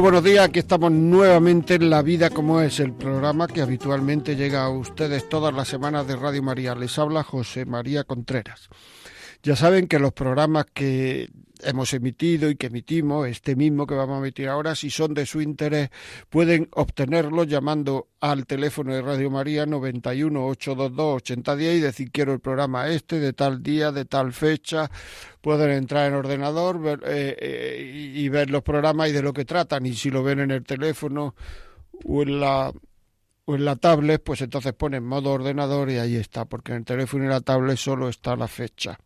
Buenos días. Aquí estamos nuevamente en La Vida como es, el programa que habitualmente llega a ustedes todas las semanas de Radio María. Les habla José María Contreras. Ya saben que los programas que hemos emitido y que emitimos, este mismo que vamos a emitir ahora, si son de su interés, pueden obtenerlo llamando al teléfono de Radio María 91 822 8010 y decir quiero el programa este de tal día, de tal fecha. Pueden entrar en ordenador eh, eh, y ver los programas y de lo que tratan. Y si lo ven en el teléfono o en la o en la tablet, pues entonces ponen modo ordenador y ahí está, porque en el teléfono y la tablet solo está la fecha.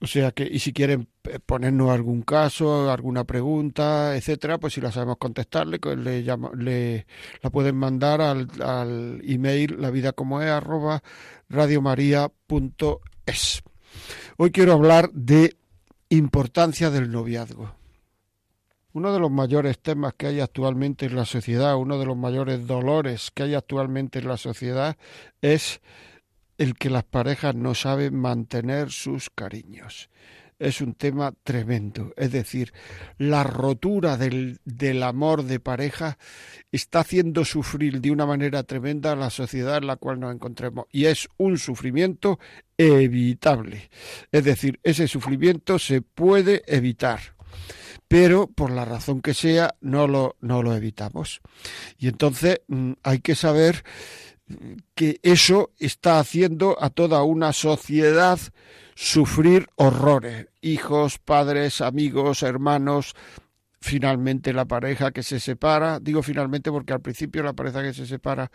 O sea que, y si quieren eh, ponernos algún caso, alguna pregunta, etcétera, pues si la sabemos contestarle, le, le la pueden mandar al, al email la vida como es arroba radiomaria.es. Hoy quiero hablar de importancia del noviazgo. Uno de los mayores temas que hay actualmente en la sociedad, uno de los mayores dolores que hay actualmente en la sociedad es el que las parejas no saben mantener sus cariños. Es un tema tremendo. Es decir, la rotura del, del, amor de pareja está haciendo sufrir de una manera tremenda a la sociedad en la cual nos encontremos. Y es un sufrimiento evitable. Es decir, ese sufrimiento se puede evitar pero por la razón que sea no lo, no lo evitamos. Y entonces mm, hay que saber que eso está haciendo a toda una sociedad sufrir horrores. Hijos, padres, amigos, hermanos, finalmente la pareja que se separa. Digo finalmente porque al principio la pareja que se separa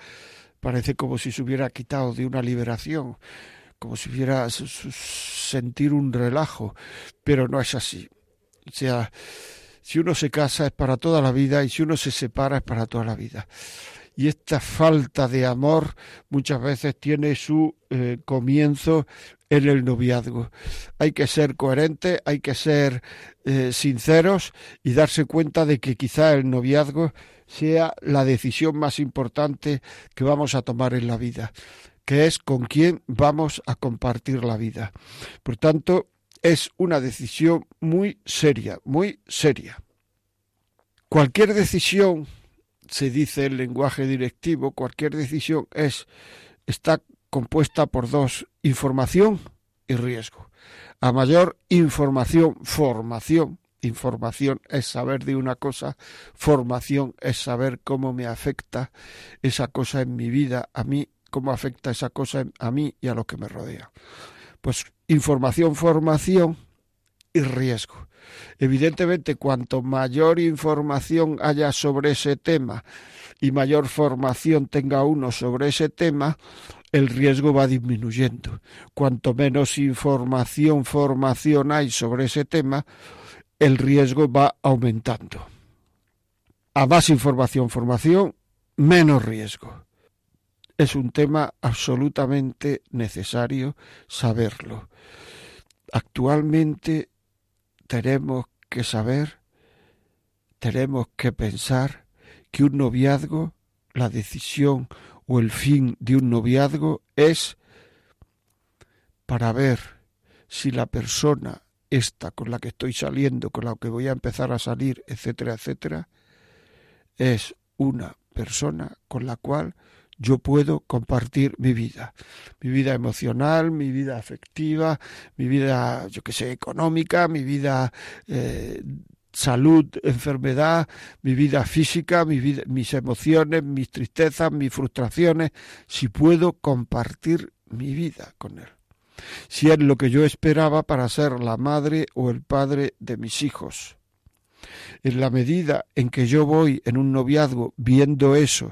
parece como si se hubiera quitado de una liberación, como si hubiera sentir un relajo, pero no es así. O sea, si uno se casa es para toda la vida y si uno se separa es para toda la vida y esta falta de amor muchas veces tiene su eh, comienzo en el noviazgo. Hay que ser coherentes, hay que ser eh, sinceros y darse cuenta de que quizá el noviazgo sea la decisión más importante que vamos a tomar en la vida, que es con quién vamos a compartir la vida. Por tanto, es una decisión muy seria, muy seria. Cualquier decisión se dice el lenguaje directivo, cualquier decisión es está compuesta por dos, información y riesgo. A mayor información, formación. Información es saber de una cosa, formación es saber cómo me afecta esa cosa en mi vida, a mí, cómo afecta esa cosa a mí y a lo que me rodea. Pues información, formación y riesgo. Evidentemente, cuanto mayor información haya sobre ese tema y mayor formación tenga uno sobre ese tema, el riesgo va disminuyendo. Cuanto menos información, formación hay sobre ese tema, el riesgo va aumentando. A más información, formación, menos riesgo. Es un tema absolutamente necesario saberlo. Actualmente tenemos que saber, tenemos que pensar que un noviazgo, la decisión o el fin de un noviazgo es para ver si la persona esta con la que estoy saliendo, con la que voy a empezar a salir, etcétera, etcétera, es una persona con la cual yo puedo compartir mi vida, mi vida emocional, mi vida afectiva, mi vida, yo qué sé, económica, mi vida eh, salud, enfermedad, mi vida física, mis emociones, mis tristezas, mis frustraciones, si puedo compartir mi vida con él. Si es lo que yo esperaba para ser la madre o el padre de mis hijos. En la medida en que yo voy en un noviazgo viendo eso,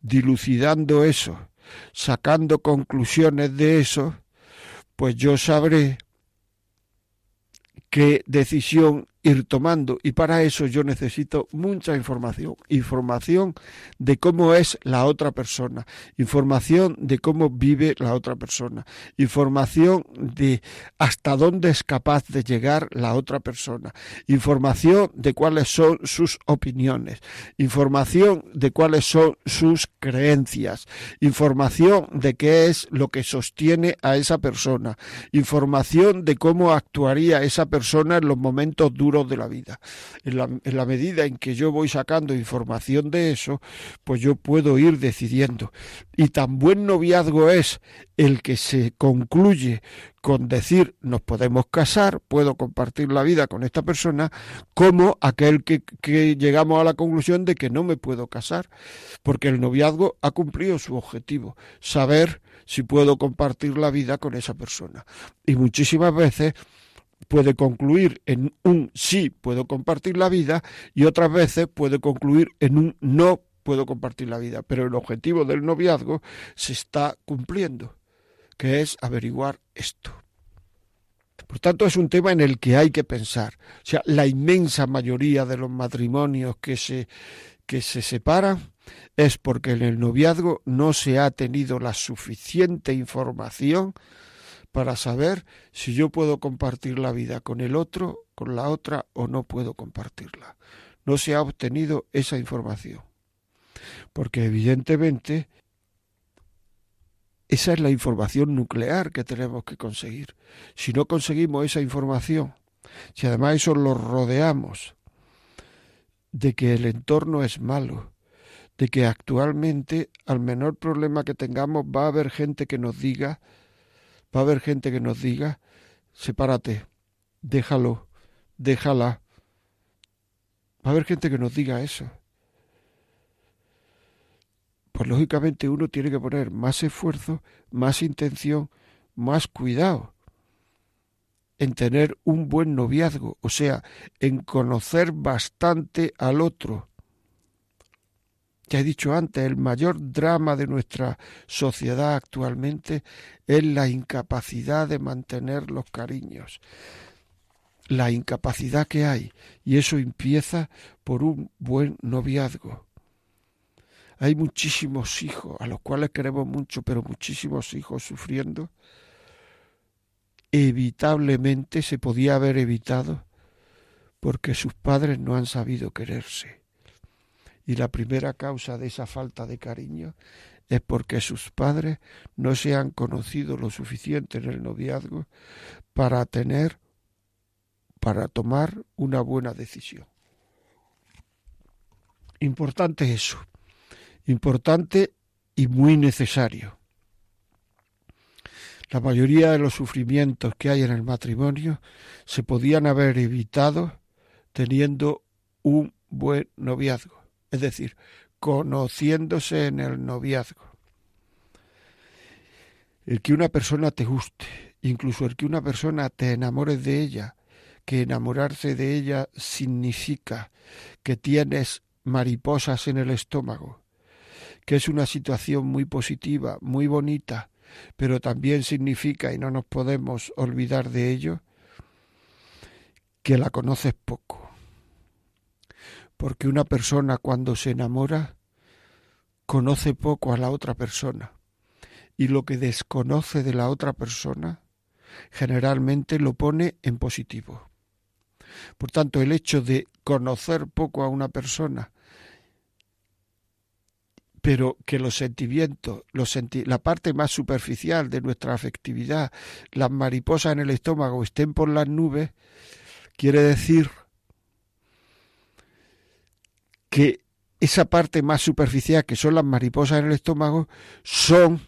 dilucidando eso, sacando conclusiones de eso, pues yo sabré qué decisión ir tomando. Y para eso yo necesito mucha información, información de cómo es la otra persona, información de cómo vive la otra persona, información de hasta dónde es capaz de llegar la otra persona, información de cuáles son sus opiniones, información de cuáles son sus creencias, información de qué es lo que sostiene a esa persona, información de cómo actuaría esa persona en los momentos duros de la vida. En la, medida en que yo voy sacando información de eso, pues yo puedo ir decidiendo. Y tan buen noviazgo es el que se concluye con decir nos podemos casar, puedo compartir la vida con esta persona, como aquel que, que, llegamos a la conclusión de que no me puedo casar, porque el noviazgo ha cumplido su objetivo, saber si puedo compartir la vida con esa persona. Y muchísimas veces puede concluir en un sí puedo compartir la vida y otras veces puede concluir en un no puedo compartir la vida. Pero el objetivo del noviazgo se está cumpliendo, que es averiguar esto. Por tanto, es un tema en el que hay que pensar. O sea, la inmensa mayoría de los matrimonios que se, que se separan es porque en el noviazgo no se ha tenido la suficiente información para saber si yo puedo compartir la vida con el otro, con la otra o no puedo compartirla. No se ha obtenido esa información. Porque evidentemente esa es la información nuclear que tenemos que conseguir. Si no conseguimos esa información, si además eso lo rodeamos de que el entorno es malo, de que actualmente al menor problema que tengamos va a haber gente que nos diga Va a haber gente que nos diga, sepárate, déjalo, déjala. Va a haber gente que nos diga eso. Pues lógicamente uno tiene que poner más esfuerzo, más intención, más cuidado en tener un buen noviazgo, o sea, en conocer bastante al otro, ya he dicho antes, el mayor drama de nuestra sociedad actualmente es la incapacidad de mantener los cariños, la incapacidad que hay, y eso empieza por un buen noviazgo. Hay muchísimos hijos, a los cuales queremos mucho, pero muchísimos hijos sufriendo. Evitablemente se podía haber evitado porque sus padres no han sabido quererse y la primera causa de esa falta de cariño es porque sus padres no se han conocido lo suficiente en el noviazgo para tener, para tomar una buena decisión. Importante eso, importante y muy necesario. La mayoría de los sufrimientos que hay en el matrimonio se podían haber evitado teniendo un buen noviazgo es decir, conociéndose en el noviazgo. El que una persona te guste, incluso el que una persona te enamores de ella, que enamorarse de ella significa que tienes mariposas en el estómago, que es una situación muy positiva, muy bonita, pero también significa, y no nos podemos olvidar de ello, que la conoces poco porque una persona cuando se enamora conoce poco a la otra persona y lo que desconoce de la otra persona generalmente lo pone en positivo. Por tanto, el hecho de conocer poco a una persona, pero que los sentimientos, la parte más superficial de nuestra afectividad, las mariposas en el estómago estén por las nubes, quiere decir que esa parte más superficial que son las mariposas en el estómago son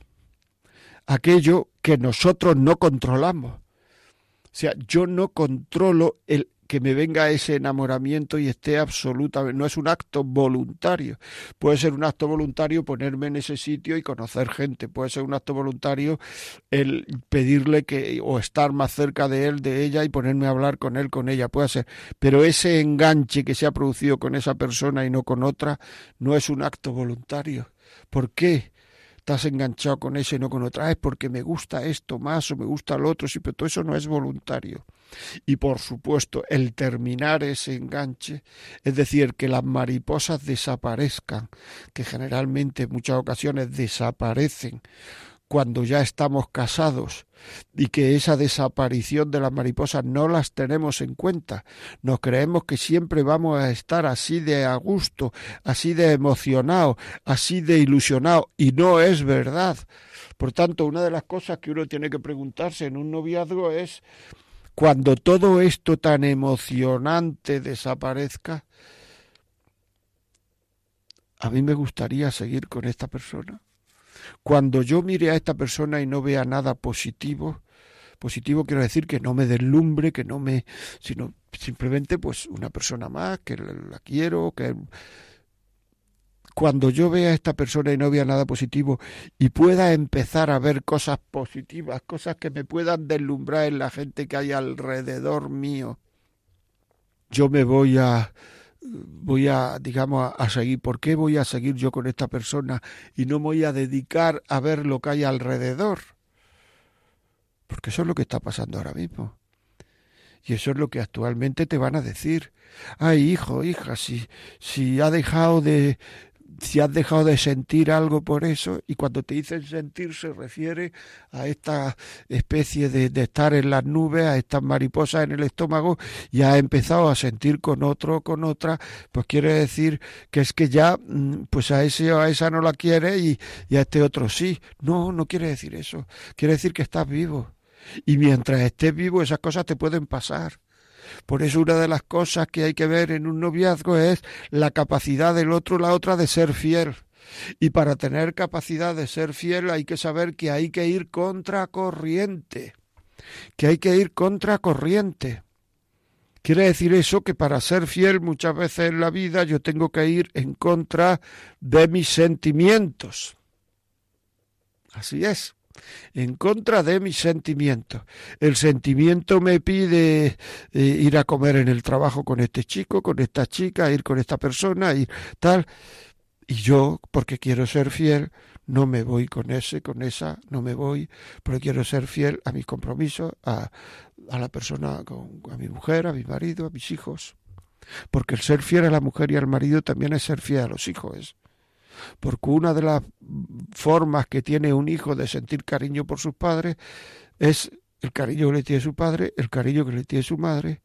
aquello que nosotros no controlamos. O sea, yo no controlo el que me venga ese enamoramiento y esté absolutamente, no es un acto voluntario. Puede ser un acto voluntario ponerme en ese sitio y conocer gente, puede ser un acto voluntario el pedirle que o estar más cerca de él, de ella y ponerme a hablar con él, con ella, puede ser. Pero ese enganche que se ha producido con esa persona y no con otra no es un acto voluntario. ¿Por qué? estás enganchado con ese y no con otra, es porque me gusta esto más o me gusta lo otro, sí, pero todo eso no es voluntario. Y por supuesto, el terminar ese enganche, es decir, que las mariposas desaparezcan, que generalmente en muchas ocasiones desaparecen cuando ya estamos casados y que esa desaparición de las mariposas no las tenemos en cuenta. Nos creemos que siempre vamos a estar así de a gusto, así de emocionado, así de ilusionado y no es verdad. Por tanto, una de las cosas que uno tiene que preguntarse en un noviazgo es cuando todo esto tan emocionante desaparezca, a mí me gustaría seguir con esta persona. Cuando yo mire a esta persona y no vea nada positivo, positivo quiero decir que no me deslumbre, que no me, sino simplemente pues una persona más, que la quiero, que cuando yo vea a esta persona y no vea nada positivo y pueda empezar a ver cosas positivas, cosas que me puedan deslumbrar en la gente que hay alrededor mío, yo me voy a voy a, digamos, a, seguir. ¿Por qué voy a seguir yo con esta persona y no voy a dedicar a ver lo que hay alrededor? Porque eso es lo que está pasando ahora mismo. Y eso es lo que actualmente te van a decir. Ay, hijo, hija, si, si ha dejado de, si has dejado de sentir algo por eso, y cuando te dicen sentir se refiere a esta especie de, de, estar en las nubes, a estas mariposas en el estómago, y has empezado a sentir con otro, con otra, pues quiere decir que es que ya, mm, pues a ese o a esa no la quiere y, y a este otro sí. No, no quiere decir eso. Quiere decir que estás vivo. Y mientras estés vivo, esas cosas te pueden pasar. Por eso una de las cosas que hay que ver en un noviazgo es la capacidad del otro, la otra, de ser fiel. Y para tener capacidad de ser fiel hay que saber que hay que ir contra corriente. Que hay que ir contra corriente. Quiere decir eso que para ser fiel muchas veces en la vida yo tengo que ir en contra de mis sentimientos. Así es en contra de mis sentimientos. El sentimiento me pide eh, ir a comer en el trabajo con este chico, con esta chica, ir con esta persona, y tal. Y yo, porque quiero ser fiel, no me voy con ese, con esa, no me voy, porque quiero ser fiel a mis compromisos, a, a la persona, a mi mujer, a mi marido, a mis hijos. Porque el ser fiel a la mujer y al marido también es ser fiel a los hijos porque una de las formas que tiene un hijo de sentir cariño por sus padres es el cariño que le tiene su padre, el cariño que le tiene su madre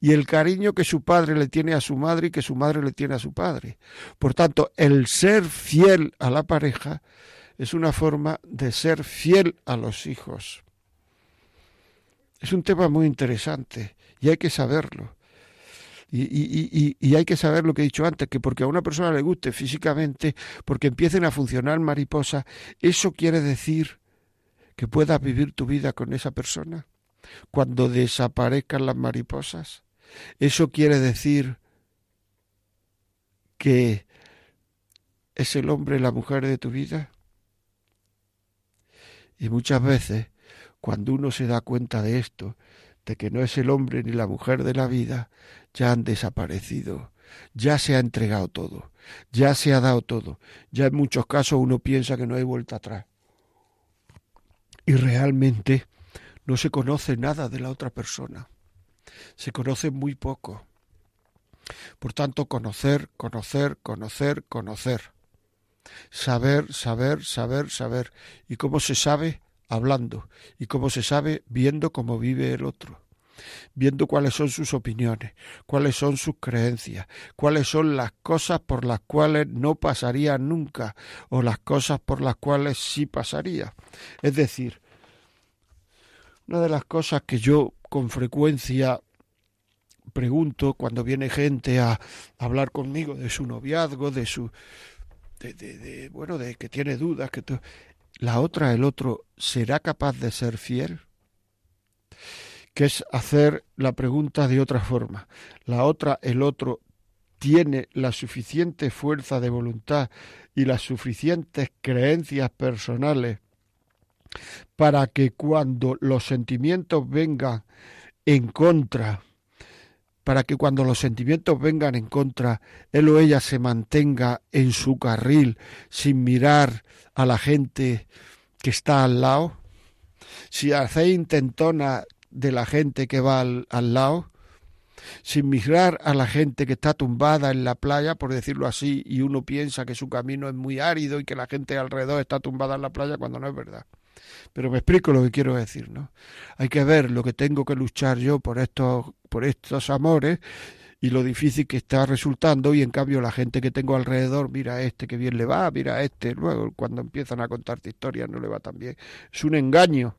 y el cariño que su padre le tiene a su madre y que su madre le tiene a su padre. Por tanto, el ser fiel a la pareja es una forma de ser fiel a los hijos. Es un tema muy interesante y hay que saberlo. Y, hay que saber lo que he dicho antes, que porque a una persona le guste físicamente, porque empiecen a funcionar mariposas, ¿eso quiere decir que puedas vivir tu vida con esa persona? Cuando desaparezcan las mariposas. ¿Eso quiere decir que es el hombre la mujer de tu vida? Y muchas veces, cuando uno se da cuenta de esto, de que no es el hombre ni la mujer de la vida, ya han desaparecido, ya se ha entregado todo, ya se ha dado todo, ya en muchos casos uno piensa que no hay vuelta atrás. Y realmente no se conoce nada de la otra persona, se conoce muy poco. Por tanto, conocer, conocer, conocer, conocer. Saber, saber, saber, saber. ¿Y cómo se sabe? Hablando. ¿Y cómo se sabe? Viendo cómo vive el otro viendo cuáles son sus opiniones, cuáles son sus creencias, cuáles son las cosas por las cuales no pasaría nunca o las cosas por las cuales sí pasaría. Es decir, una de las cosas que yo con frecuencia pregunto cuando viene gente a hablar conmigo de su noviazgo, de su de, de, bueno, de que tiene dudas, que la otra, el otro, ¿será capaz de ser fiel? Que es hacer la pregunta de otra forma. La otra, el otro, tiene la suficiente fuerza de voluntad y las suficientes creencias personales para que cuando los sentimientos vengan en contra para que cuando los sentimientos vengan en contra, él o ella se mantenga en su carril sin mirar a la gente que está al lado? Si hacéis intentona de la gente que va al, al lado, sin mirar a la gente que está tumbada en la playa, por decirlo así, y uno piensa que su camino es muy árido y que la gente alrededor está tumbada en la playa cuando no es verdad. Pero me explico lo que quiero decir, ¿no? Hay que ver lo que tengo que luchar yo por estos, por estos amores y lo difícil que está resultando y en cambio la gente que tengo alrededor, mira a este que bien le va, mira a este, luego cuando empiezan a contarte historias no le va tan bien. Es un engaño,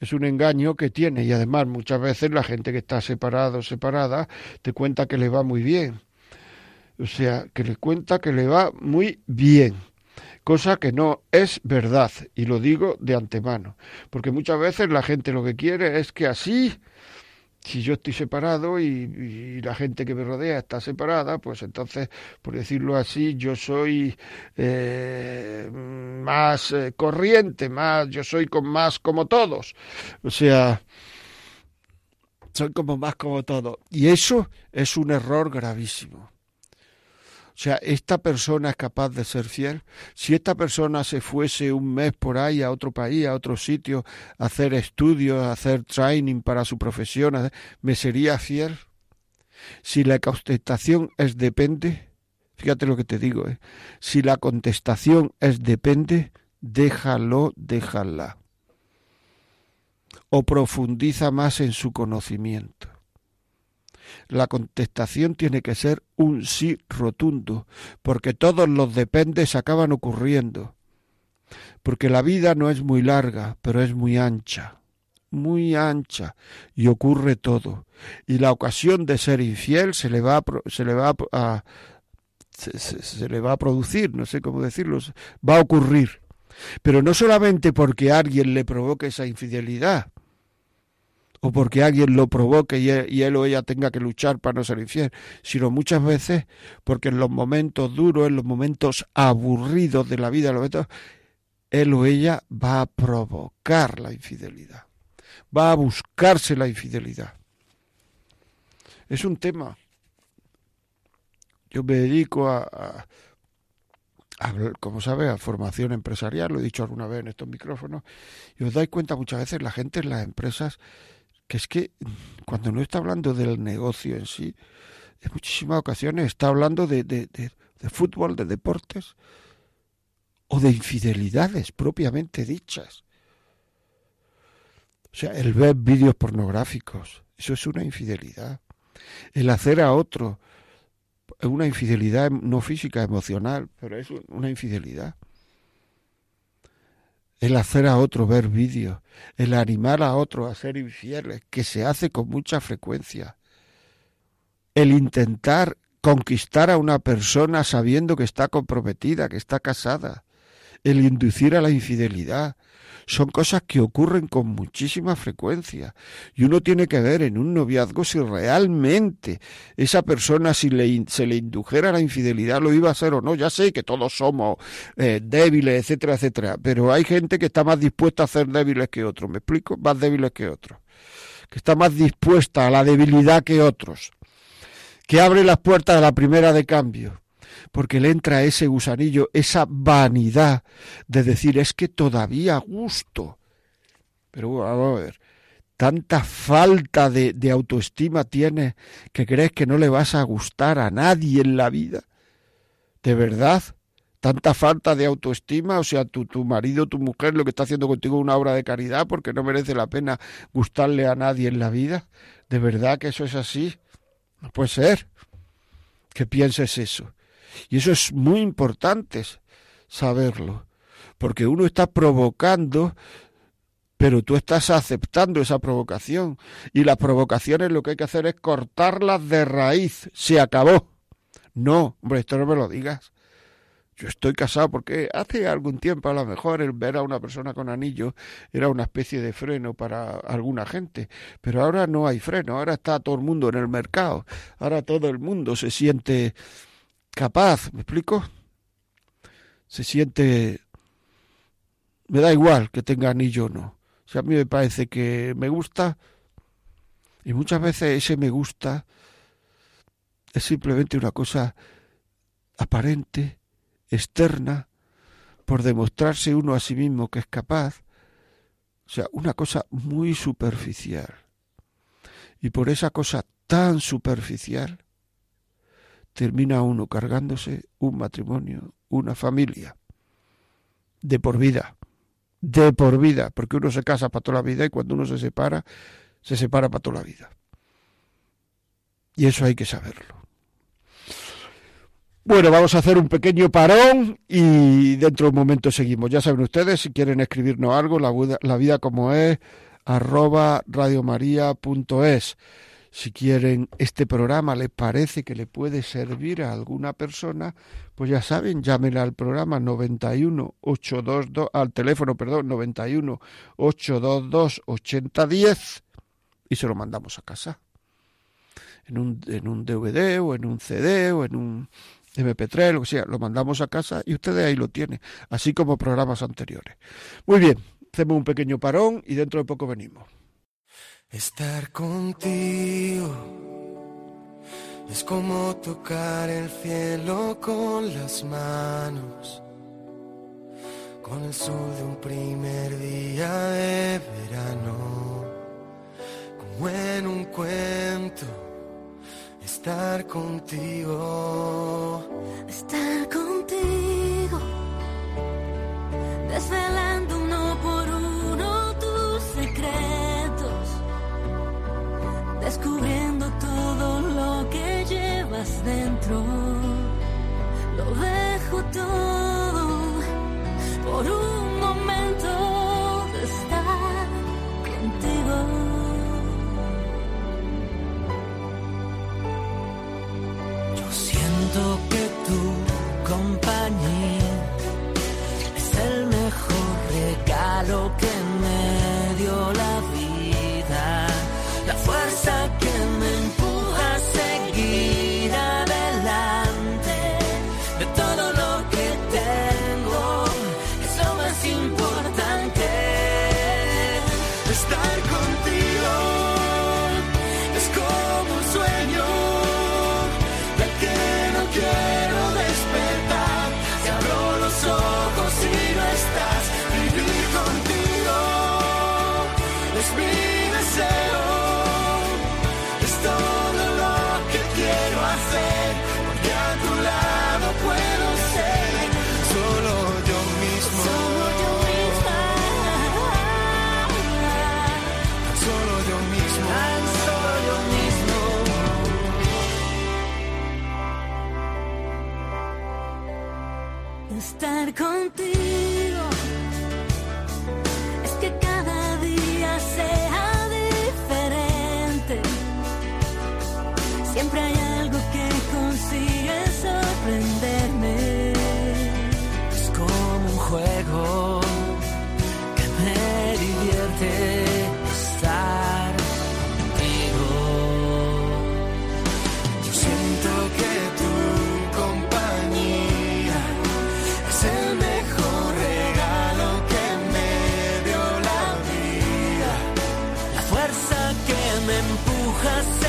es un engaño que tiene. Y además muchas veces la gente que está separada o separada te cuenta que le va muy bien. O sea, que le cuenta que le va muy bien. Cosa que no es verdad, y lo digo de antemano, porque muchas veces la gente lo que quiere es que así, si yo estoy separado y, la gente que me rodea está separada, pues entonces, por decirlo así, yo soy eh, más eh, corriente, más, yo soy con más como todos, o sea, soy como más como todos, y eso es un error gravísimo o sea, esta persona es capaz de ser fiel. Si esta persona se fuese un mes por ahí a otro país, a otro sitio, a hacer estudios, a hacer training para su profesión, ¿me sería fiel? Si la contestación es depende, fíjate lo que te digo, ¿eh? si la contestación es depende, déjalo, déjala. O profundiza más en su conocimiento la contestación tiene que ser un sí rotundo, porque todos los dependes acaban ocurriendo. Porque la vida no es muy larga, pero es muy ancha, muy ancha, y ocurre todo. Y la ocasión de ser infiel se le va a, se le va a, se le va a producir, no sé cómo decirlo, va a ocurrir. Pero no solamente porque alguien le provoque esa infidelidad, o porque alguien lo provoque y él, o ella tenga que luchar para no ser infiel, sino muchas veces porque en los momentos duros, en los momentos aburridos de la vida, él o ella va a provocar la infidelidad, va a buscarse la infidelidad. Es un tema. Yo me dedico a, a, como sabe, a formación empresarial, lo he dicho alguna vez en estos micrófonos, y os dais cuenta muchas veces la gente en las empresas que es que cuando no está hablando del negocio en sí, en muchísimas ocasiones está hablando de, de, de, fútbol, de deportes o de infidelidades propiamente dichas. O sea, el ver vídeos pornográficos, eso es una infidelidad. El hacer a otro, una infidelidad no física, emocional, pero es una infidelidad el hacer a otro ver vídeos, el animar a otro a ser infieles, que se hace con mucha frecuencia, el intentar conquistar a una persona sabiendo que está comprometida, que está casada, el inducir a la infidelidad, son cosas que ocurren con muchísima frecuencia. Y uno tiene que ver en un noviazgo si realmente esa persona si le, se le indujera la infidelidad lo iba a hacer o no. Ya sé que todos somos eh, débiles, etcétera, etcétera, pero hay gente que está más dispuesta a ser débiles que otros, ¿me explico? Más débiles que otros, que está más dispuesta a la debilidad que otros, que abre las puertas a la primera de cambio porque le entra ese gusanillo, esa vanidad de decir es que todavía gusto. Pero vamos a ver, tanta falta de, autoestima tienes que crees que no le vas a gustar a nadie en la vida. ¿De verdad? tanta falta de autoestima, o sea, tu, tu marido, tu mujer, lo que está haciendo contigo es una obra de caridad porque no merece la pena gustarle a nadie en la vida. ¿De verdad que eso es así? No puede ser que pienses eso. Y eso es muy importante saberlo, porque uno está provocando, pero tú estás aceptando esa provocación. Y las provocaciones lo que hay que hacer es cortarlas de raíz. Se acabó. No, hombre, esto no me lo digas. Yo estoy casado porque hace algún tiempo a lo mejor el ver a una persona con anillo era una especie de freno para alguna gente, pero ahora no hay freno, ahora está todo el mundo en el mercado, ahora todo el mundo se siente capaz, ¿me explico? Se siente... Me da igual que tenga anillo o no. Si a mí me parece que me gusta, y muchas veces ese me gusta es simplemente una cosa aparente, externa, por demostrarse uno a sí mismo que es capaz, o sea, una cosa muy superficial. Y por esa cosa tan superficial termina uno cargándose un matrimonio, una familia, de por vida, de por vida, porque uno se casa para toda la vida y cuando uno se separa, se separa para toda la vida. Y eso hay que saberlo. Bueno, vamos a hacer un pequeño parón y dentro de un momento seguimos. Ya saben ustedes, si quieren escribirnos algo, la vida, como es, arroba radiomaria.es. Si quieren este programa les parece que le puede servir a alguna persona, pues ya saben, llámenle al programa 91 822 al teléfono, perdón, 91 822 8010 y se lo mandamos a casa. En un, en un DVD o en un CD o en un MP3, lo que sea, lo mandamos a casa y ustedes ahí lo tienen, así como programas anteriores. Muy bien, hacemos un pequeño parón y dentro de poco venimos. Estar contigo es como tocar el cielo con las manos, con el sol de un primer día de verano, como en un cuento estar contigo. Estar contigo. Desvelando Descubriendo todo lo que llevas dentro. Lo dejo todo por un momento de estar contigo. que cause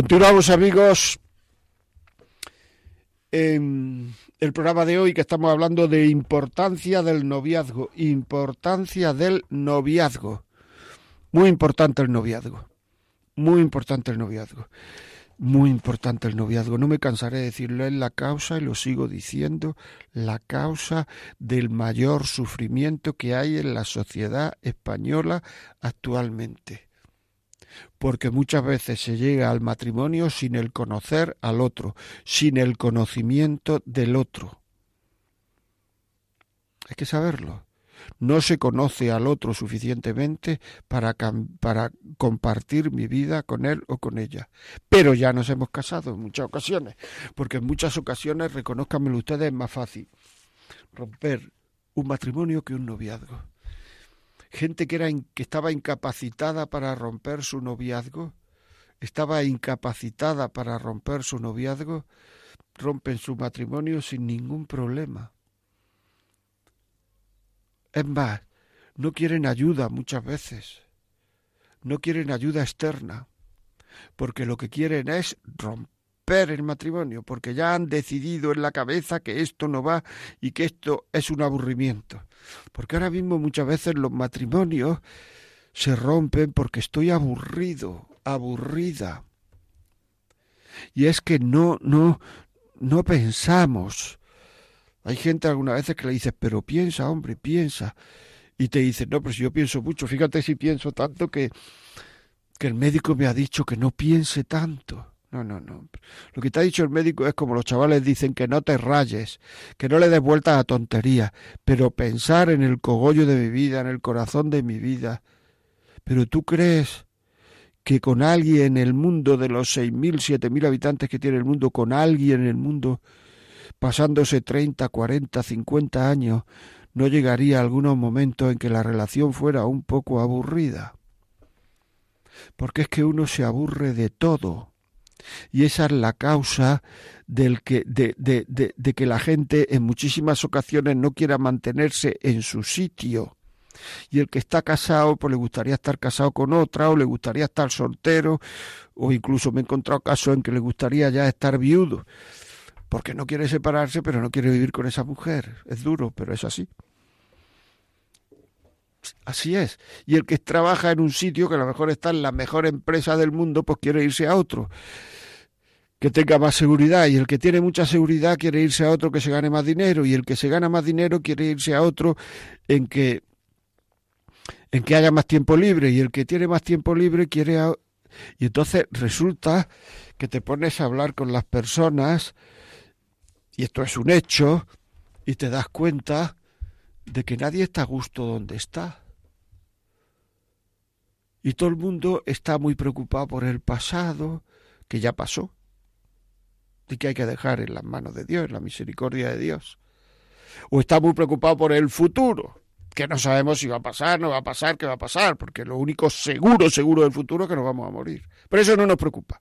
Continuamos amigos en el programa de hoy que estamos hablando de importancia del noviazgo, importancia del noviazgo. Muy importante el noviazgo, muy importante el noviazgo, muy importante el noviazgo. No me cansaré de decirlo, es la causa, y lo sigo diciendo, la causa del mayor sufrimiento que hay en la sociedad española actualmente porque muchas veces se llega al matrimonio sin el conocer al otro, sin el conocimiento del otro. Hay que saberlo. No se conoce al otro suficientemente para, compartir mi vida con él o con ella. Pero ya nos hemos casado en muchas ocasiones, porque en muchas ocasiones, reconozcanmelo ustedes, es más fácil romper un matrimonio que un noviazgo gente que, era, que estaba incapacitada para romper su noviazgo, estaba incapacitada para romper su noviazgo, rompen su matrimonio sin ningún problema. Es más, no quieren ayuda muchas veces, no quieren ayuda externa, porque lo que quieren es romper el matrimonio, porque ya han decidido en la cabeza que esto no va y que esto es un aburrimiento. Porque ahora mismo muchas veces los matrimonios se rompen porque estoy aburrido, aburrida. Y es que no, no, no pensamos. Hay gente algunas veces que le dices, pero piensa, hombre, piensa. Y te dice, no, pero si yo pienso mucho, fíjate si pienso tanto que, que el médico me ha dicho que no piense tanto. No, no, no. Lo que te ha dicho el médico es como los chavales dicen que no te rayes, que no le des vueltas a tontería, pero pensar en el cogollo de mi vida, en el corazón de mi vida. Pero tú crees que con alguien en el mundo de los seis mil, siete mil habitantes que tiene el mundo, con alguien en el mundo, pasándose treinta, cuarenta, cincuenta años, no llegaría algunos momentos en que la relación fuera un poco aburrida. Porque es que uno se aburre de todo y esa es la causa del que, de, de, de, de que la gente en muchísimas ocasiones no quiera mantenerse en su sitio. Y el que está casado, pues le gustaría estar casado con otra, o le gustaría estar soltero, o incluso me he encontrado casos en que le gustaría ya estar viudo, porque no quiere separarse, pero no quiere vivir con esa mujer. Es duro, pero es así. Así es. Y el que trabaja en un sitio que a lo mejor está en la mejor empresa del mundo, pues quiere irse a otro que tenga más seguridad y el que tiene mucha seguridad quiere irse a otro que se gane más dinero y el que se gana más dinero quiere irse a otro en que en que haya más tiempo libre y el que tiene más tiempo libre quiere a... y entonces resulta que te pones a hablar con las personas y esto es un hecho y te das cuenta de que nadie está a gusto donde está. Y todo el mundo está muy preocupado por el pasado, que ya pasó, y que hay que dejar en las manos de Dios, en la misericordia de Dios. O está muy preocupado por el futuro, que no sabemos si va a pasar, no va a pasar, qué va a pasar, porque lo único seguro, seguro del futuro es que nos vamos a morir. Pero eso no nos preocupa.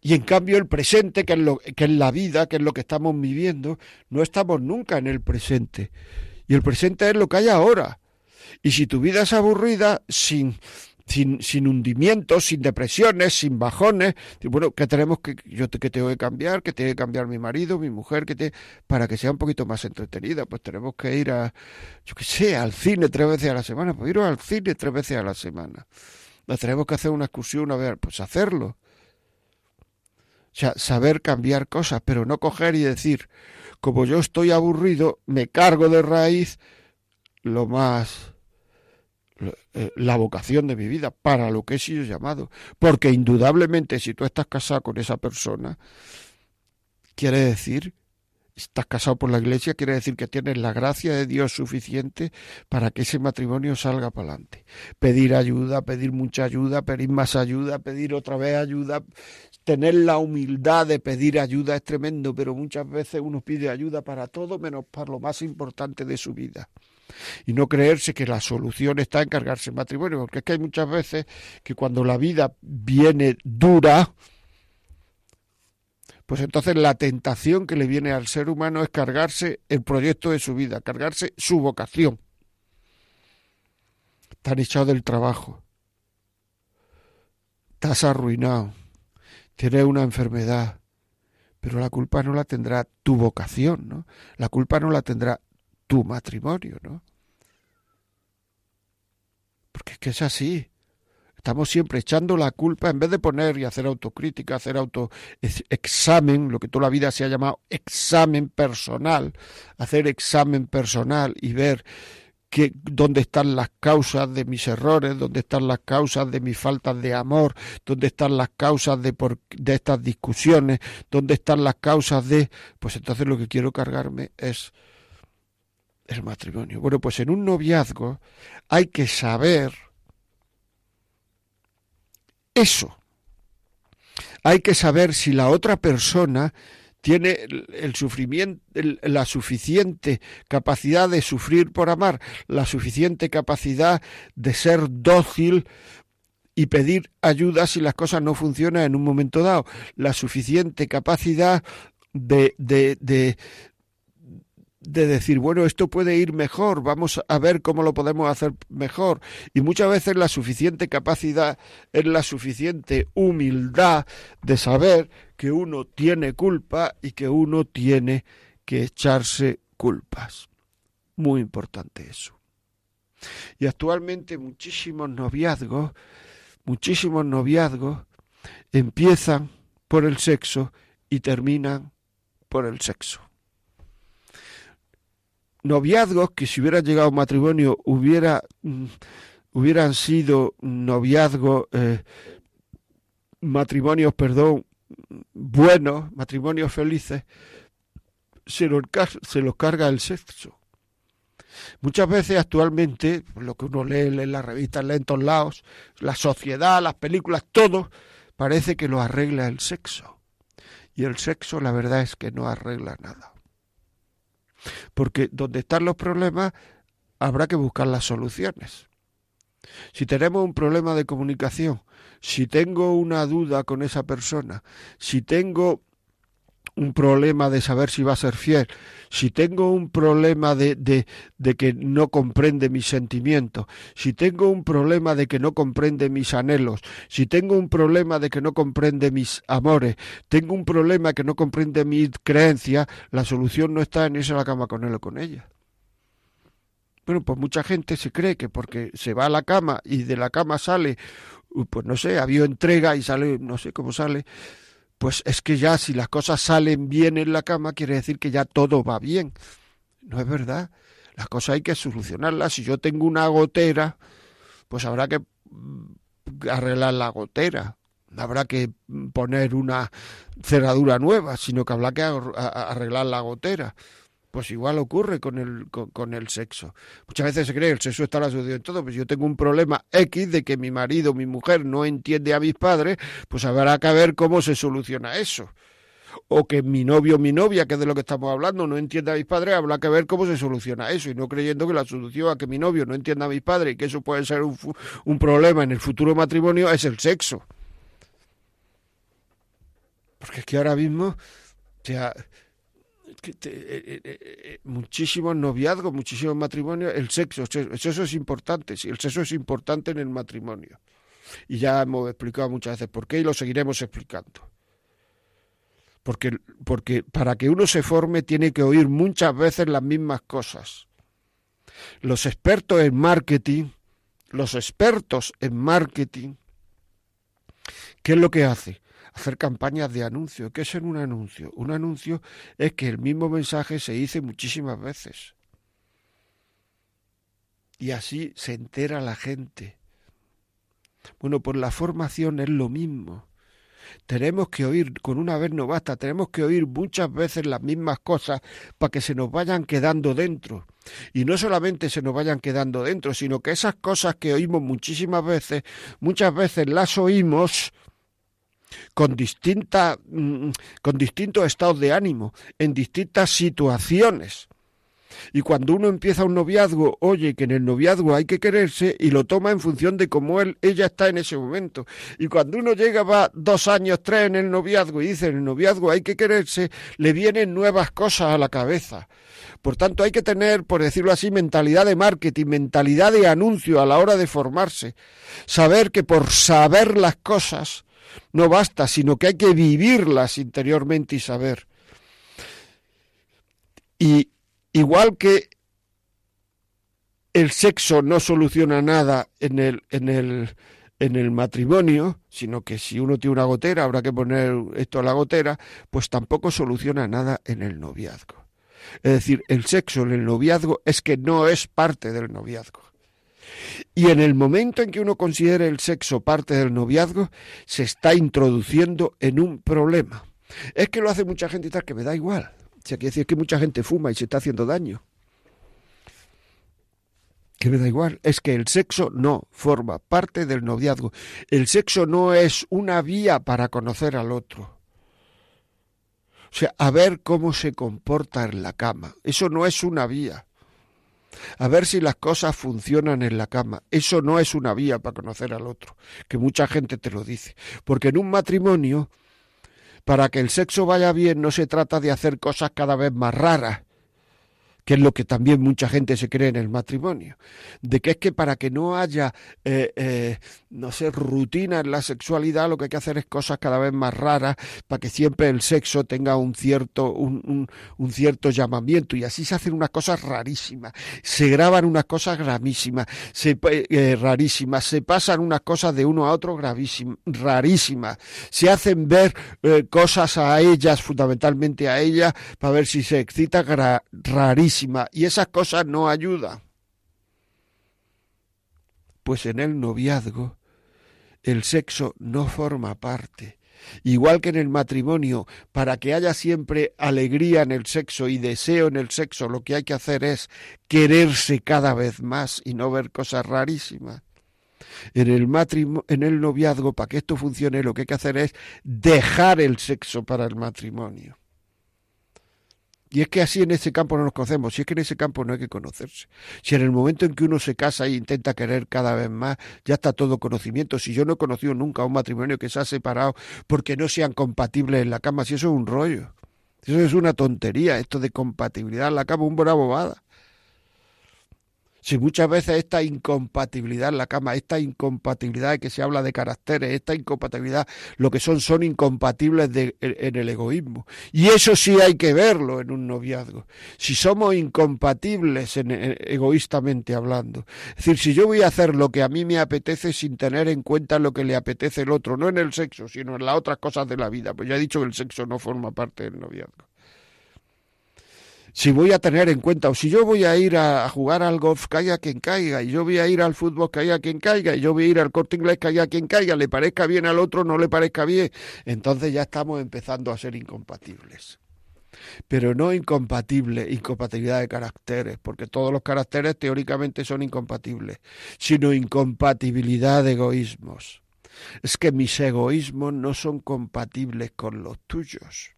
Y en cambio el presente, que es, lo, que es la vida, que es lo que estamos viviendo, no estamos nunca en el presente. Y el presente es lo que hay ahora. Y si tu vida es aburrida, sin, sin, sin hundimientos, sin depresiones, sin bajones, bueno, que tenemos que, yo que tengo que cambiar, que tiene que cambiar mi marido, mi mujer, que te, para que sea un poquito más entretenida, pues tenemos que ir a, yo qué sé, al cine tres veces a la semana, pues ir al cine tres veces a la semana. Nos tenemos que hacer una excursión, a ver, pues hacerlo. O sea, saber cambiar cosas, pero no coger y decir, como yo estoy aburrido, me cargo de raíz lo más la vocación de mi vida, para lo que he sido llamado. Porque indudablemente si tú estás casado con esa persona, quiere decir estás casado por la iglesia, quiere decir que tienes la gracia de Dios suficiente para que ese matrimonio salga para adelante. Pedir ayuda, pedir mucha ayuda, pedir más ayuda, pedir otra vez ayuda, tener la humildad de pedir ayuda es tremendo, pero muchas veces uno pide ayuda para todo menos para lo más importante de su vida. Y no creerse que la solución está en cargarse el matrimonio, porque es que hay muchas veces que cuando la vida viene dura, pues entonces la tentación que le viene al ser humano es cargarse el proyecto de su vida, cargarse su vocación. te han echado del trabajo, estás arruinado, tienes una enfermedad, pero la culpa no la tendrá tu vocación, ¿no? La culpa no la tendrá tu matrimonio, ¿no? Porque es que es así. Estamos siempre echando la culpa en vez de poner y hacer autocrítica, hacer autoexamen, lo que toda la vida se ha llamado examen personal, hacer examen personal y ver que, dónde están las causas de mis errores, dónde están las causas de mis faltas de amor, dónde están las causas de, por, de estas discusiones, dónde están las causas de... Pues entonces lo que quiero cargarme es el matrimonio. Bueno, pues en un noviazgo hay que saber eso. Hay que saber si la otra persona tiene el sufrimiento, la suficiente capacidad de sufrir por amar, la suficiente capacidad de ser dócil y pedir ayuda si las cosas no funcionan en un momento dado, la suficiente capacidad de, de, de, de decir, bueno, esto puede ir mejor, vamos a ver cómo lo podemos hacer mejor. Y muchas veces la suficiente capacidad es la suficiente humildad de saber que uno tiene culpa y que uno tiene que echarse culpas. Muy importante eso. Y actualmente muchísimos noviazgos, muchísimos noviazgos empiezan por el sexo y terminan por el sexo noviazgos que si hubiera llegado a matrimonio hubiera, mm, hubieran sido noviazgos, eh, matrimonios, perdón, buenos, matrimonios felices, se los, se los carga el sexo. Muchas veces actualmente, lo que uno lee en las revistas, lee en todos lados, la sociedad, las películas, todo, parece que lo arregla el sexo. Y el sexo la verdad es que no arregla nada. Porque donde están los problemas habrá que buscar las soluciones. Si tenemos un problema de comunicación, si tengo una duda con esa persona, si tengo un problema de saber si va a ser fiel, si tengo un problema de, de, que no comprende mis sentimientos, si tengo un problema de que no comprende mis anhelos, si tengo un problema de que no comprende mis amores, tengo un problema que no comprende mis creencias, la solución no está en irse a la cama con él o con ella. Bueno, pues mucha gente se cree que porque se va a la cama y de la cama sale, pues no sé, había entrega y sale, no sé cómo sale, pues es que ya si las cosas salen bien en la cama, quiere decir que ya todo va bien. No es verdad. Las cosas hay que solucionarlas. Si yo tengo una gotera, pues habrá que mm, arreglar la gotera. Habrá que poner una cerradura nueva, sino que habrá que arreglar la gotera. Pues igual ocurre con el, con, el sexo. Muchas veces se cree que el sexo está la solución en todo. Pues yo tengo un problema X de que mi marido, mi mujer no entiende a mis padres, pues habrá que ver cómo se soluciona eso. O que mi novio o mi novia, que es de lo que estamos hablando, no entiende a mis padres, habrá que ver cómo se soluciona eso. Y no creyendo que la solución a que mi novio no entienda a mis padres y que eso puede ser un, un problema en el futuro matrimonio es el sexo. Porque es que ahora mismo, o sea, muchísimos noviazgos, muchísimos matrimonios, el sexo, el sexo es importante, sí, el sexo es importante en el matrimonio. Y ya hemos explicado muchas veces por qué y lo seguiremos explicando. Porque, porque para que uno se forme tiene que oír muchas veces las mismas cosas. Los expertos en marketing, los expertos en marketing, ¿qué es lo que hace? Hacer campañas de anuncio. ¿Qué es un anuncio? Un anuncio es que el mismo mensaje se dice muchísimas veces. Y así se entera la gente. Bueno, pues la formación es lo mismo. Tenemos que oír, con una vez no basta, tenemos que oír muchas veces las mismas cosas para que se nos vayan quedando dentro. Y no solamente se nos vayan quedando dentro, sino que esas cosas que oímos muchísimas veces, muchas veces las oímos con, distinta, mm, con distintos estados de ánimo, en distintas situaciones. Y cuando uno empieza un noviazgo, oye que en el noviazgo hay que quererse y lo toma en función de cómo él, ella está en ese momento. Y cuando uno llega, va dos años, tres en el noviazgo y dice en el noviazgo hay que quererse, le vienen nuevas cosas a la cabeza. Por tanto, hay que tener, por decirlo así, mentalidad de marketing, mentalidad de anuncio a la hora de formarse. Saber que por saber las cosas no basta, sino que hay que vivirlas interiormente y saber. Y igual que el sexo no soluciona nada en el, en el, en el matrimonio, sino que si uno tiene una gotera habrá que poner esto a la gotera, pues tampoco soluciona nada en el noviazgo. Es decir, el sexo en el noviazgo es que no es parte del noviazgo. Y en el momento en que uno considere el sexo parte del noviazgo, se está introduciendo en un problema. Es que lo hace mucha gente y tal, que me da igual. O sea, quiere decir que mucha gente fuma y se está haciendo daño. Que me da igual. Es que el sexo no forma parte del noviazgo. El sexo no es una vía para conocer al otro. O sea, a ver cómo se comporta en la cama. Eso no es una vía. A ver si las cosas funcionan en la cama. Eso no es una vía para conocer al otro, que mucha gente te lo dice. Porque en un matrimonio, para que el sexo vaya bien, no se trata de hacer cosas cada vez más raras, que es lo que también mucha gente se cree en el matrimonio, de que es que para que no haya, eh, eh, no sé, rutina en la sexualidad, lo que hay que hacer es cosas cada vez más raras, para que siempre el sexo tenga un cierto, un, cierto llamamiento, y así se hacen unas cosas rarísimas, se graban unas cosas gravísimas, se, eh, rarísimas, se pasan unas cosas de uno a otro gravísimas, rarísimas, se hacen ver cosas a ellas, fundamentalmente a ellas, para ver si se excita rarísimas y esas cosas no ayudan. Pues en el noviazgo el sexo no forma parte. Igual que en el matrimonio, para que haya siempre alegría en el sexo y deseo en el sexo, lo que hay que hacer es quererse cada vez más y no ver cosas rarísimas. En el matrimonio, en el noviazgo, para que esto funcione, lo que hay que hacer es dejar el sexo para el matrimonio. Y es que así en ese campo no nos conocemos, si es que en ese campo no hay que conocerse. Si en el momento en que uno se casa e intenta querer cada vez más, ya está todo conocimiento. Si yo no he conocido nunca un matrimonio que se ha separado porque no sean compatibles en la cama, si eso es un rollo. Eso es una tontería, esto de compatibilidad en la cama, un buena bobada. Si muchas veces esta incompatibilidad en la cama, esta incompatibilidad de que se habla de caracteres, esta incompatibilidad, lo que son son incompatibles en el egoísmo. Y eso sí hay que verlo en un noviazgo. Si somos incompatibles en, egoístamente hablando. Es decir, si yo voy a hacer lo que a mí me apetece sin tener en cuenta lo que le apetece el otro, no en el sexo, sino en las otras cosas de la vida, pues ya he dicho que el sexo no forma parte del noviazgo si voy a tener en cuenta, o si yo voy a ir a, jugar al golf, caiga quien caiga, y yo voy a ir al fútbol, caiga quien caiga, y yo voy a ir al corte inglés, caiga quien caiga, le parezca bien al otro, no le parezca bien, entonces ya estamos empezando a ser incompatibles. Pero no incompatibles, incompatibilidad de caracteres, porque todos los caracteres teóricamente son incompatibles, sino incompatibilidad de egoísmos. Es que mis egoísmos no son compatibles con los tuyos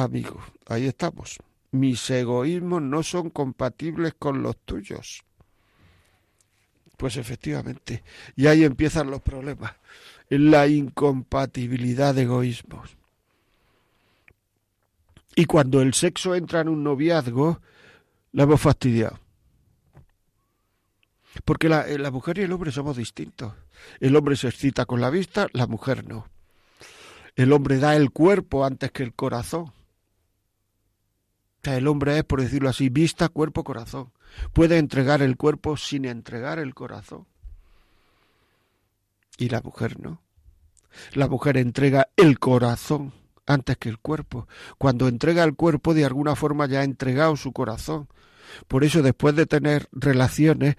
amigo, ahí estamos. Mis egoísmos no son compatibles con los tuyos. Pues efectivamente, y ahí empiezan los problemas, la incompatibilidad de egoísmos. Y cuando el sexo entra en un noviazgo, la hemos fastidiado. Porque la, la, mujer y el hombre somos distintos. El hombre se excita con la vista, la mujer no. El hombre da el cuerpo antes que el corazón. O sea, el hombre es, por decirlo así, vista, cuerpo, corazón. Puede entregar el cuerpo sin entregar el corazón. Y la mujer no. La mujer entrega el corazón antes que el cuerpo. Cuando entrega el cuerpo, de alguna forma ya ha entregado su corazón. Por eso, después de tener relaciones,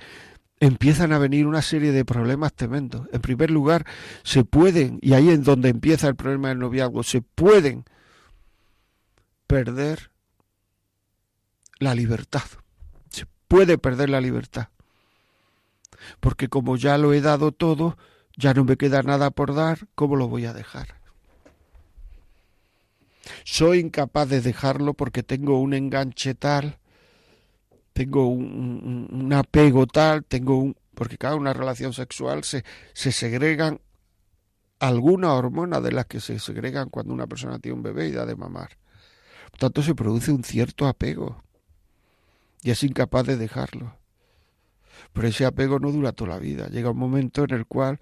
empiezan a venir una serie de problemas tremendos. En primer lugar, se pueden, y ahí es donde empieza el problema del noviazgo, se pueden perder la libertad. Se puede perder la libertad. Porque como ya lo he dado todo, ya no me queda nada por dar, ¿cómo lo voy a dejar? soy incapaz de dejarlo porque tengo un enganche tal, tengo un, apego tal, tengo un... Porque cada una relación sexual se, se segregan algunas hormonas de las que se segregan cuando una persona tiene un bebé y da de mamar. Por tanto, se produce un cierto apego y es incapaz de dejarlo. Pero ese apego no dura toda la vida. Llega un momento en el cual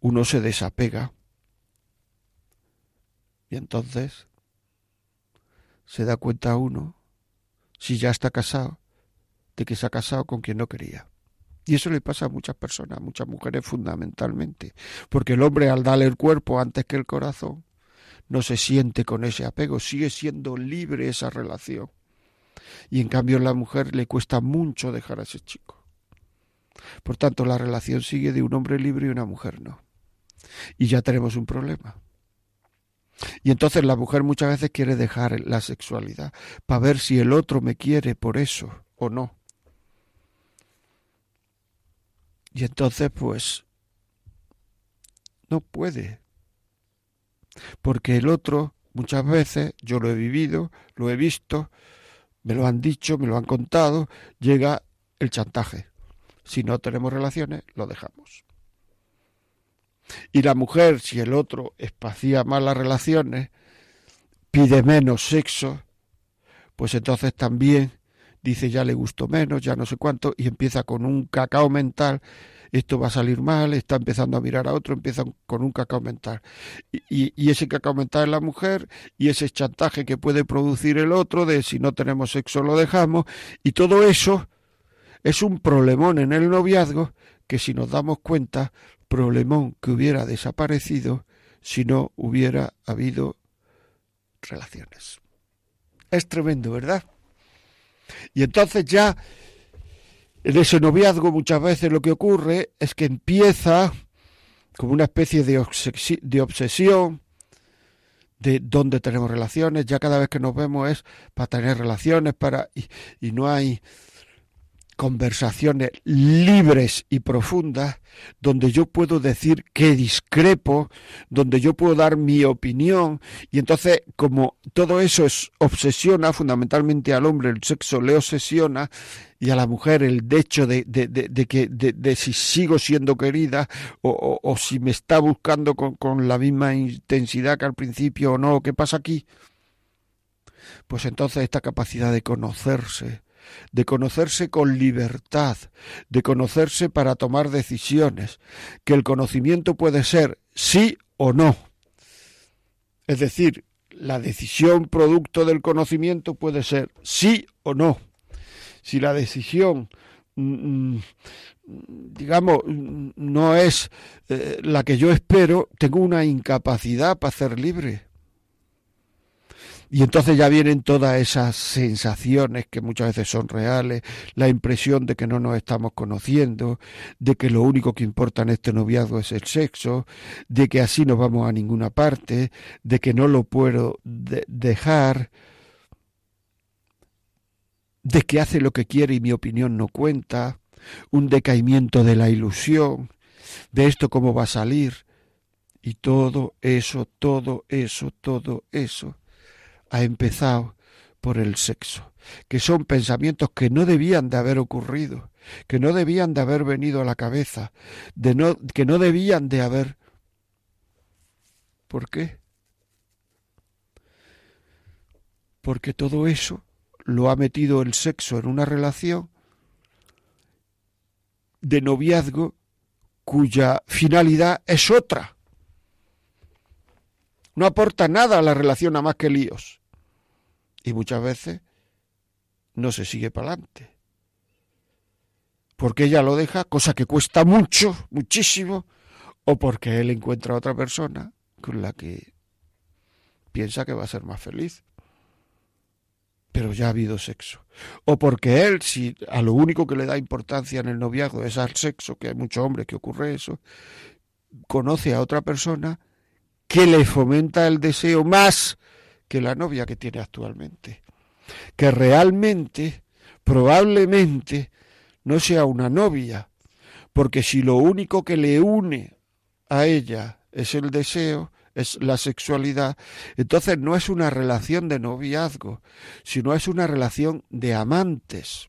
uno se desapega y entonces se da cuenta uno, si ya está casado, de que se ha casado con quien no quería. Y eso le pasa a muchas personas, a muchas mujeres fundamentalmente, porque el hombre al darle el cuerpo antes que el corazón, no se siente con ese apego, sigue siendo libre esa relación. Y en cambio a la mujer le cuesta mucho dejar a ese chico. Por tanto, la relación sigue de un hombre libre y una mujer no. Y ya tenemos un problema. Y entonces la mujer muchas veces quiere dejar la sexualidad para ver si el otro me quiere por eso o no. Y entonces pues no puede. Porque el otro muchas veces, yo lo he vivido, lo he visto, me lo han dicho, me lo han contado, llega el chantaje. Si no tenemos relaciones, lo dejamos. Y la mujer, si el otro espacía más las relaciones, pide menos sexo, pues entonces también dice ya le gustó menos, ya no sé cuánto, y empieza con un cacao mental, esto va a salir mal, está empezando a mirar a otro, empieza con un cacao mental. Y, y, y ese cacao mental es la mujer, y ese chantaje que puede producir el otro de si no tenemos sexo lo dejamos, y todo eso es un problemón en el noviazgo que si nos damos cuenta, problemón que hubiera desaparecido si no hubiera habido relaciones. Es tremendo, ¿verdad? Y entonces ya en ese noviazgo muchas veces lo que ocurre es que empieza como una especie de, de obsesión de dónde tenemos relaciones, ya cada vez que nos vemos es para tener relaciones, para y no hay conversaciones libres y profundas donde yo puedo decir que discrepo, donde yo puedo dar mi opinión y entonces como todo eso es obsesiona fundamentalmente al hombre, el sexo le obsesiona y a la mujer el hecho de, de, de, que de, de, si sigo siendo querida o, o, o si me está buscando con, con la misma intensidad que al principio o no, ¿qué pasa aquí? Pues entonces esta capacidad de conocerse, de conocerse con libertad, de conocerse para tomar decisiones, que el conocimiento puede ser sí o no. Es decir, la decisión producto del conocimiento puede ser sí o no. Si la decisión, digamos, no es eh, la que yo espero, tengo una incapacidad para ser libre. Y entonces ya vienen todas esas sensaciones que muchas veces son reales, la impresión de que no nos estamos conociendo, de que lo único que importa en este noviazgo es el sexo, de que así no vamos a ninguna parte, de que no lo puedo de dejar, de que hace lo que quiere y mi opinión no cuenta, un decaimiento de la ilusión, de esto cómo va a salir, y todo eso, todo eso, todo eso ha empezado por el sexo, que son pensamientos que no debían de haber ocurrido, que no debían de haber venido a la cabeza, que no debían de haber. ¿Por qué? Porque todo eso lo ha metido el sexo en una relación de noviazgo cuya finalidad es otra. No aporta nada a la relación a más que líos. Y muchas veces no se sigue para adelante. Porque ella lo deja, cosa que cuesta mucho, muchísimo, o porque él encuentra a otra persona con la que piensa que va a ser más feliz. Pero ya ha habido sexo. O porque él, si a lo único que le da importancia en el noviazgo es al sexo, que hay muchos hombres que ocurre eso, conoce a otra persona que le fomenta el deseo más que la novia que tiene actualmente. Que realmente, probablemente, no sea una novia, porque si lo único que le une a ella es el deseo, es la sexualidad, entonces no es una relación de noviazgo, sino es una relación de amantes.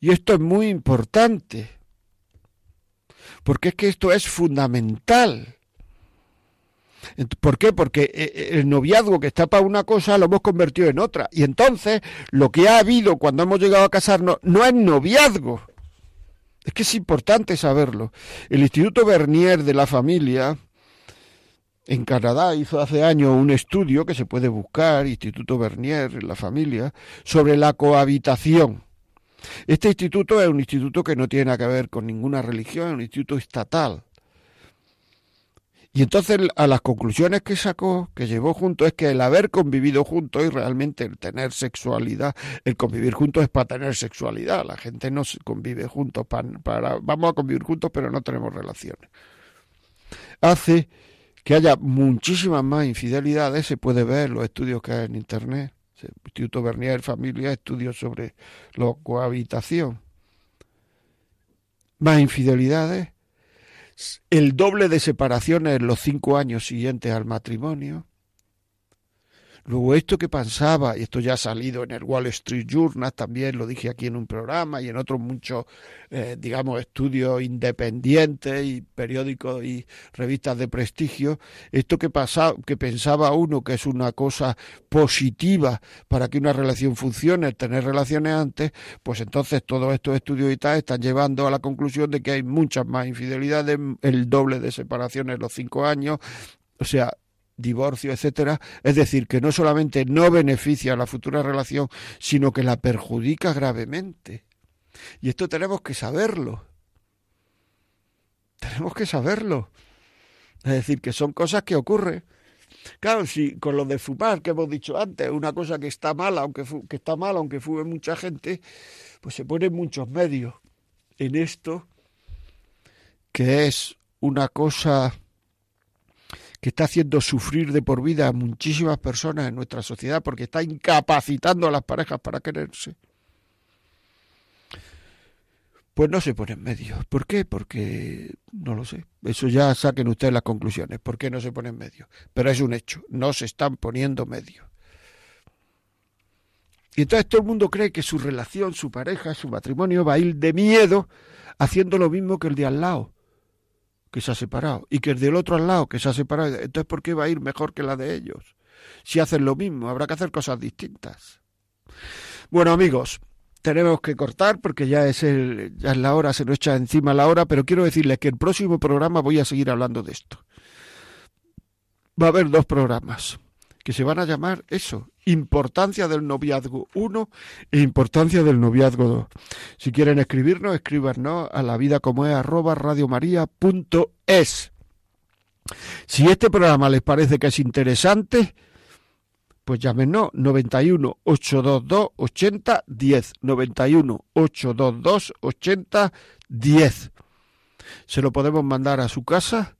Y esto es muy importante, porque es que esto es fundamental. ¿Por qué? Porque eh, eh, el noviazgo que está para una cosa lo hemos convertido en otra. Y entonces lo que ha habido cuando hemos llegado a casarnos no es noviazgo. Es que es importante saberlo. El Instituto Bernier de la Familia en Canadá hizo hace años un estudio que se puede buscar, Instituto Bernier la Familia, sobre la cohabitación. Este instituto es un instituto que no tiene que ver con ninguna religión, es un instituto estatal. Y entonces a las conclusiones que sacó, que llevó junto, es que el haber convivido juntos y realmente el tener sexualidad, el convivir juntos es para tener sexualidad. La gente no convive juntos para, vamos a convivir juntos, pero no tenemos relaciones. Hace que haya muchísimas más infidelidades, se puede ver los estudios que hay en internet. Instituto Bernier Familia, estudios sobre la cohabitación. Más infidelidades, el doble de separaciones en los cinco años siguientes al matrimonio, Luego esto que pensaba, y esto ya ha salido en el Wall Street Journal, también lo dije aquí en un programa y en otros muchos, eh, digamos, estudios independientes y periódicos y revistas de prestigio, esto que, pasaba, que pensaba uno que es una cosa positiva para que una relación funcione, tener relaciones antes, pues entonces todos estos estudios y tal están llevando a la conclusión de que hay muchas más infidelidades, el doble de separaciones los cinco años, o sea, divorcio, etcétera, es decir, que no solamente no beneficia a la futura relación, sino que la perjudica gravemente. Y esto tenemos que saberlo. Tenemos que saberlo. Es decir, que son cosas que ocurren. Claro, si con lo de fumar que hemos dicho antes, una cosa que está mala, aunque que está mal, aunque fume mucha gente, pues se ponen muchos medios en esto, que es una cosa que está haciendo sufrir de por vida a muchísimas personas en nuestra sociedad porque está incapacitando a las parejas para quererse, pues no se pone en medio. ¿Por qué? Porque no lo sé. Eso ya saquen ustedes las conclusiones. ¿Por qué no se pone en medio? Pero es un hecho. No se están poniendo medio. Y entonces todo el mundo cree que su relación, su pareja, su matrimonio va a ir de miedo haciendo lo mismo que el de al lado que se ha separado y que el del otro al lado que se ha separado, entonces ¿por qué va a ir mejor que la de ellos? Si hacen lo mismo, habrá que hacer cosas distintas. Bueno, amigos, tenemos que cortar porque ya es el ya es la hora, se nos echa encima la hora, pero quiero decirles que el próximo programa voy a seguir hablando de esto. Va a haber dos programas que se van a llamar eso, importancia del noviazgo 1 e importancia del noviazgo 2. Si quieren escribirnos, escríbanos a la vida como es arroba radiomaria.es. Si este programa les parece que es interesante, pues llámenos 91 822 80 10 91 822 80 10. Se lo podemos mandar a su casa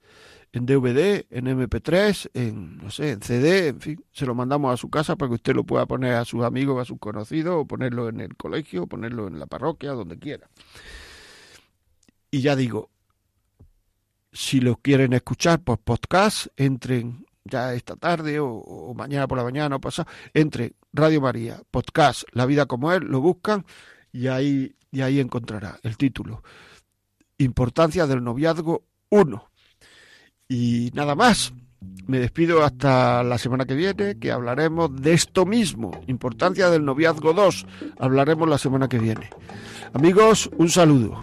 en DVD, en MP3, en, no sé, en CD, en fin, se lo mandamos a su casa para que usted lo pueda poner a sus amigos, a sus conocidos, o ponerlo en el colegio, o ponerlo en la parroquia, donde quiera. Y ya digo, si lo quieren escuchar por podcast, entren ya esta tarde o, mañana por la mañana o pasado, entre Radio María, podcast, La vida como él, lo buscan y ahí, y ahí encontrará el título. Importancia del noviazgo 1. Y nada más. Me despido hasta la semana que viene, que hablaremos de esto mismo, importancia del noviazgo 2. Hablaremos la semana que viene. Amigos, un saludo.